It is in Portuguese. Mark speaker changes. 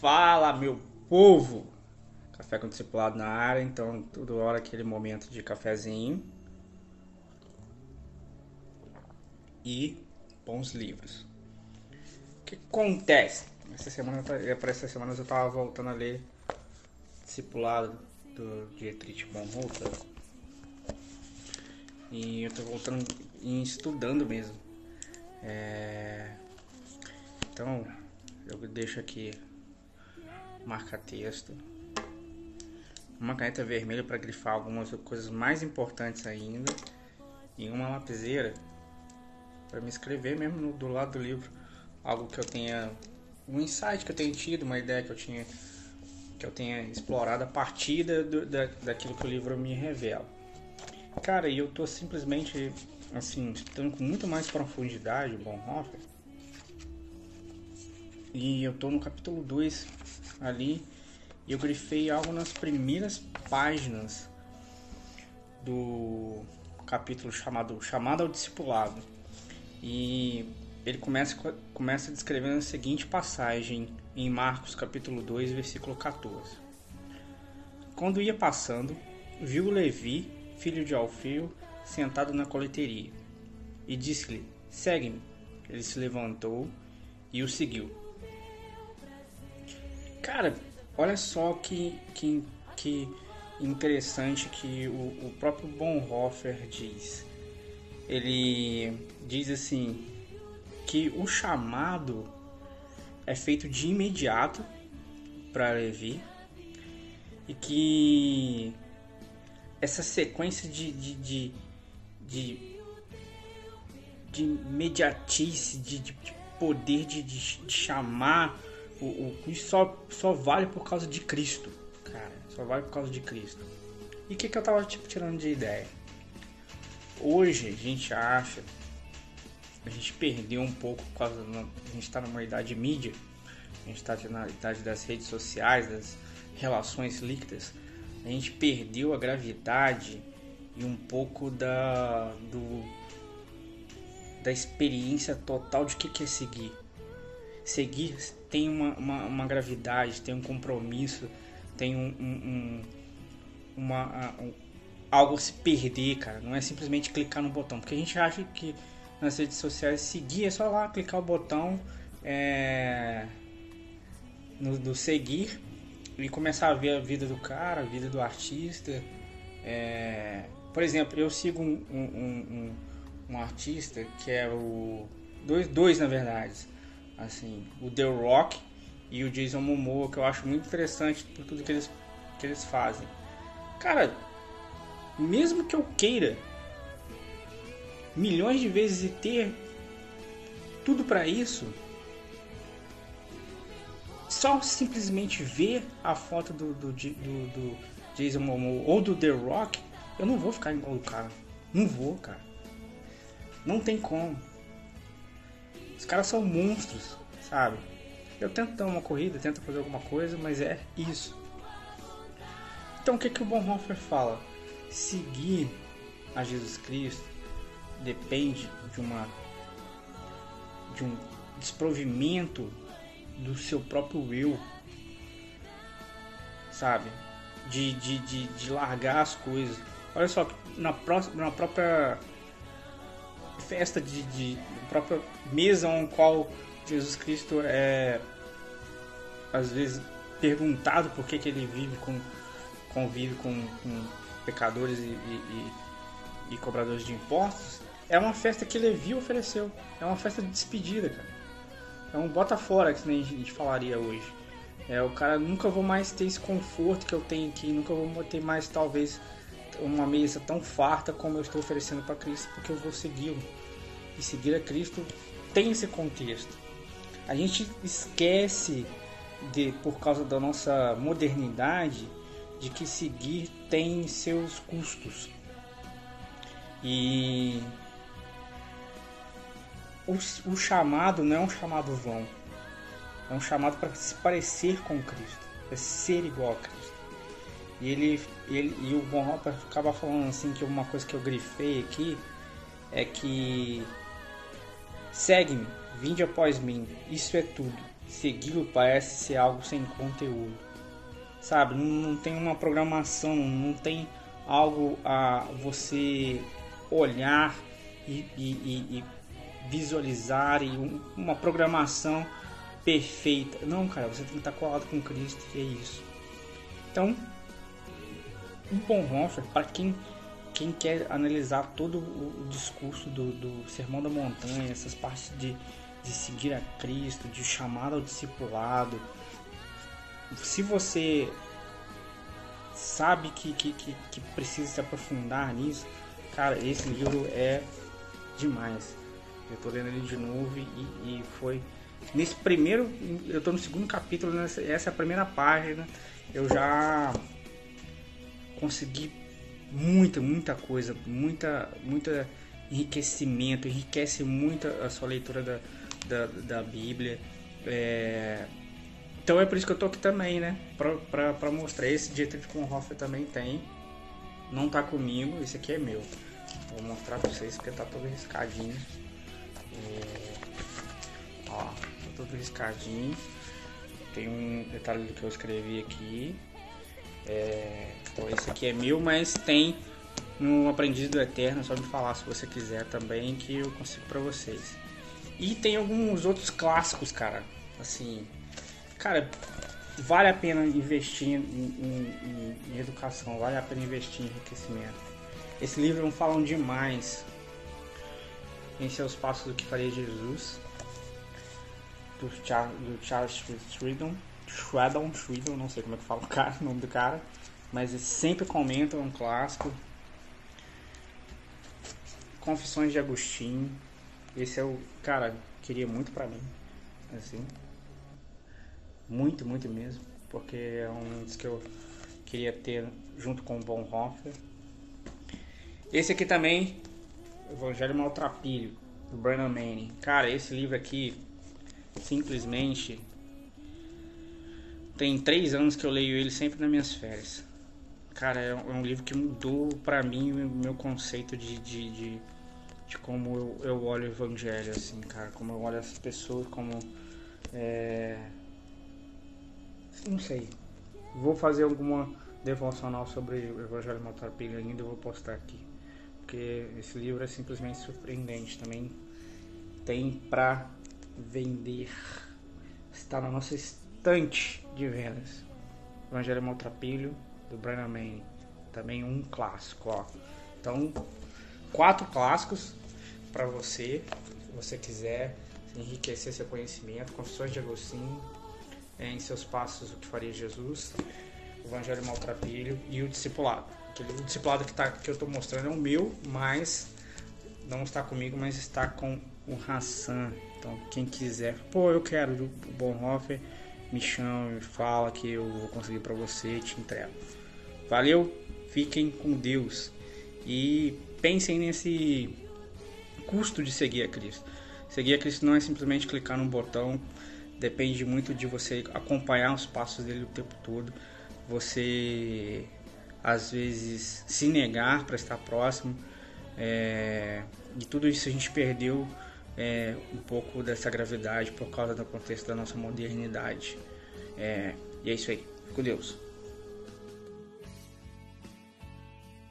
Speaker 1: Fala, meu povo! Café com discipulado na área, então toda hora aquele momento de cafezinho. E bons livros. O que acontece? Essa semana, para essas semanas eu tava voltando a ler Discipulado do Dietrich Bonhoeffer. E eu tô voltando e estudando mesmo. É... Então, eu deixo aqui marca-texto, uma caneta vermelha para grifar algumas coisas mais importantes ainda e uma lapiseira para me escrever mesmo no, do lado do livro algo que eu tenha um insight que eu tenha tido, uma ideia que eu tinha que eu tenha explorado a partir da, daquilo que o livro me revela. Cara, e eu tô simplesmente assim, estudando com muito mais profundidade o Bonhoeffer. E eu tô no capítulo 2 ali e eu grifei algo nas primeiras páginas do capítulo chamado Chamada ao Discipulado. E ele começa, começa descrevendo a seguinte passagem em Marcos capítulo 2, versículo 14. Quando ia passando, viu Levi, filho de Alfeu, sentado na coleteria, e disse-lhe: Segue-me. Ele se levantou e o seguiu. Cara, olha só que, que, que interessante que o, o próprio Bonhoeffer diz. Ele diz assim que o chamado é feito de imediato para Levi e que essa sequência de, de, de, de, de imediatice, de, de poder de, de, de chamar o, o, só, só vale por causa de Cristo, cara. Só vale por causa de Cristo. E o que, que eu tava tipo, tirando de ideia? Hoje a gente acha, a gente perdeu um pouco por causa. A gente está numa idade mídia, a gente está na idade das redes sociais, das relações líquidas. A gente perdeu a gravidade e um pouco da, do, da experiência total de que, que é seguir. Seguir tem uma, uma, uma gravidade, tem um compromisso, tem um, um, um uma, um, algo a se perder, cara. Não é simplesmente clicar no botão, porque a gente acha que nas redes sociais seguir é só lá clicar o botão é, no, do seguir e começar a ver a vida do cara, a vida do artista. É, por exemplo, eu sigo um, um, um, um, artista que é o. Dois, dois na verdade assim, o The Rock e o Jason Momoa, que eu acho muito interessante por tudo que eles, que eles fazem. Cara, mesmo que eu queira milhões de vezes e ter tudo para isso, só simplesmente ver a foto do, do, do, do Jason Momoa ou do The Rock, eu não vou ficar igual o cara. Não vou, cara. Não tem como. Os caras são monstros, sabe? Eu tento dar uma corrida, tento fazer alguma coisa, mas é isso. Então o que, que o Bonhoeffer fala? Seguir a Jesus Cristo depende de uma de um desprovimento do seu próprio eu, sabe? De, de, de, de largar as coisas. Olha só, na, na própria festa de, de própria mesa on qual Jesus Cristo é às vezes perguntado por que, que ele vive com convive com, com pecadores e, e, e, cobradores de impostos é uma festa que Levi ofereceu. É uma festa de despedida cara. É um bota fora que nem a gente falaria hoje. É o cara nunca vou mais ter esse conforto que eu tenho aqui nunca vou ter mais talvez uma mesa tão farta como eu estou oferecendo para Cristo porque eu vou segui-lo e seguir a Cristo tem esse contexto. A gente esquece de por causa da nossa modernidade de que seguir tem seus custos. E o, o chamado não é um chamado vão. É um chamado para se parecer com Cristo, é ser igual a Cristo. E ele, ele e o Bonhoeffer acaba falando assim que uma coisa que eu grifei aqui é que Segue-me, Vinde após mim, isso é tudo. Segui-lo parece ser algo sem conteúdo. Sabe, não, não tem uma programação, não tem algo a você olhar e, e, e, e visualizar e um, uma programação perfeita. Não, cara, você tem que estar colado com Cristo e é isso. Então, um Bonhoeffer, para quem, quem quer analisar todo o, discurso do, do, Sermão da Montanha, essas partes de, de seguir a Cristo, de chamar ao discipulado, se você sabe que, que, que, que precisa se aprofundar nisso, cara, esse livro é demais. Eu tô lendo ele de novo e, e foi nesse primeiro, eu tô no segundo capítulo, nessa, essa é a primeira página, eu já consegui muita, muita coisa, muita, muita enriquecimento, enriquece muito a sua leitura da, da, da Bíblia. É... Então é por isso que eu tô aqui também, né? Pra, pra, pra mostrar. Esse Dietrich Bonhoeffer também tem. Não tá comigo, esse aqui é meu. Vou mostrar pra vocês porque tá todo riscadinho. É... Ó, tá todo riscadinho. Tem um detalhe que eu escrevi aqui. É... Então esse aqui é meu, mas tem no Aprendiz do Eterno, só me falar se você quiser também que eu consigo para vocês. E tem alguns outros clássicos, cara. Assim, cara, vale a pena investir em, em, em, educação, vale a pena investir em enriquecimento. Esse livro não falam demais em seus passos do que faria Jesus, do, Char, do Charles Shriddon, Shriddon, Shriddon, não sei como é que fala o, cara, o nome do cara, mas sempre comentam um clássico. Confissões de Agostinho, esse é o, cara, queria muito para mim, assim, muito, muito mesmo, porque é um dos que eu queria ter junto com o Bonhoeffer. Esse aqui também, Evangelho Maltrapilho, do Brennan Manning. Cara, esse livro aqui, simplesmente, tem três anos que eu leio ele sempre nas minhas férias. Cara, é um livro que mudou para mim o meu conceito de, de, de de como eu, eu olho o evangelho, assim, cara, como eu olho as pessoas, como. É... Não sei. Vou fazer alguma devocional sobre o Evangelho Maltrapilho ainda, eu vou postar aqui. Porque esse livro é simplesmente surpreendente. Também tem pra vender. Está na nossa estante de vendas. Evangelho Maltrapilho, do Brian May. Também um clássico, ó. Então, quatro clássicos para você, se você quiser enriquecer seu conhecimento, Confissões de Agostinho, é, em seus passos o que faria Jesus, Evangelho Maltrapilho e o Discipulado. Aquele, o Discipulado que, tá, que eu estou mostrando é o meu, mas não está comigo, mas está com o Hassan. Então, quem quiser, pô, eu quero o Bonhoeffer, me chama, me fala que eu vou conseguir para você e te entrego. Valeu, fiquem com Deus e pensem nesse custo de seguir a Cristo. Seguir a Cristo não é simplesmente clicar num botão, depende muito de você acompanhar os passos dele o tempo todo. Você às vezes se negar para estar próximo. É, e tudo isso a gente perdeu é, um pouco dessa gravidade por causa do contexto da nossa modernidade. É, e é isso aí. Com Deus.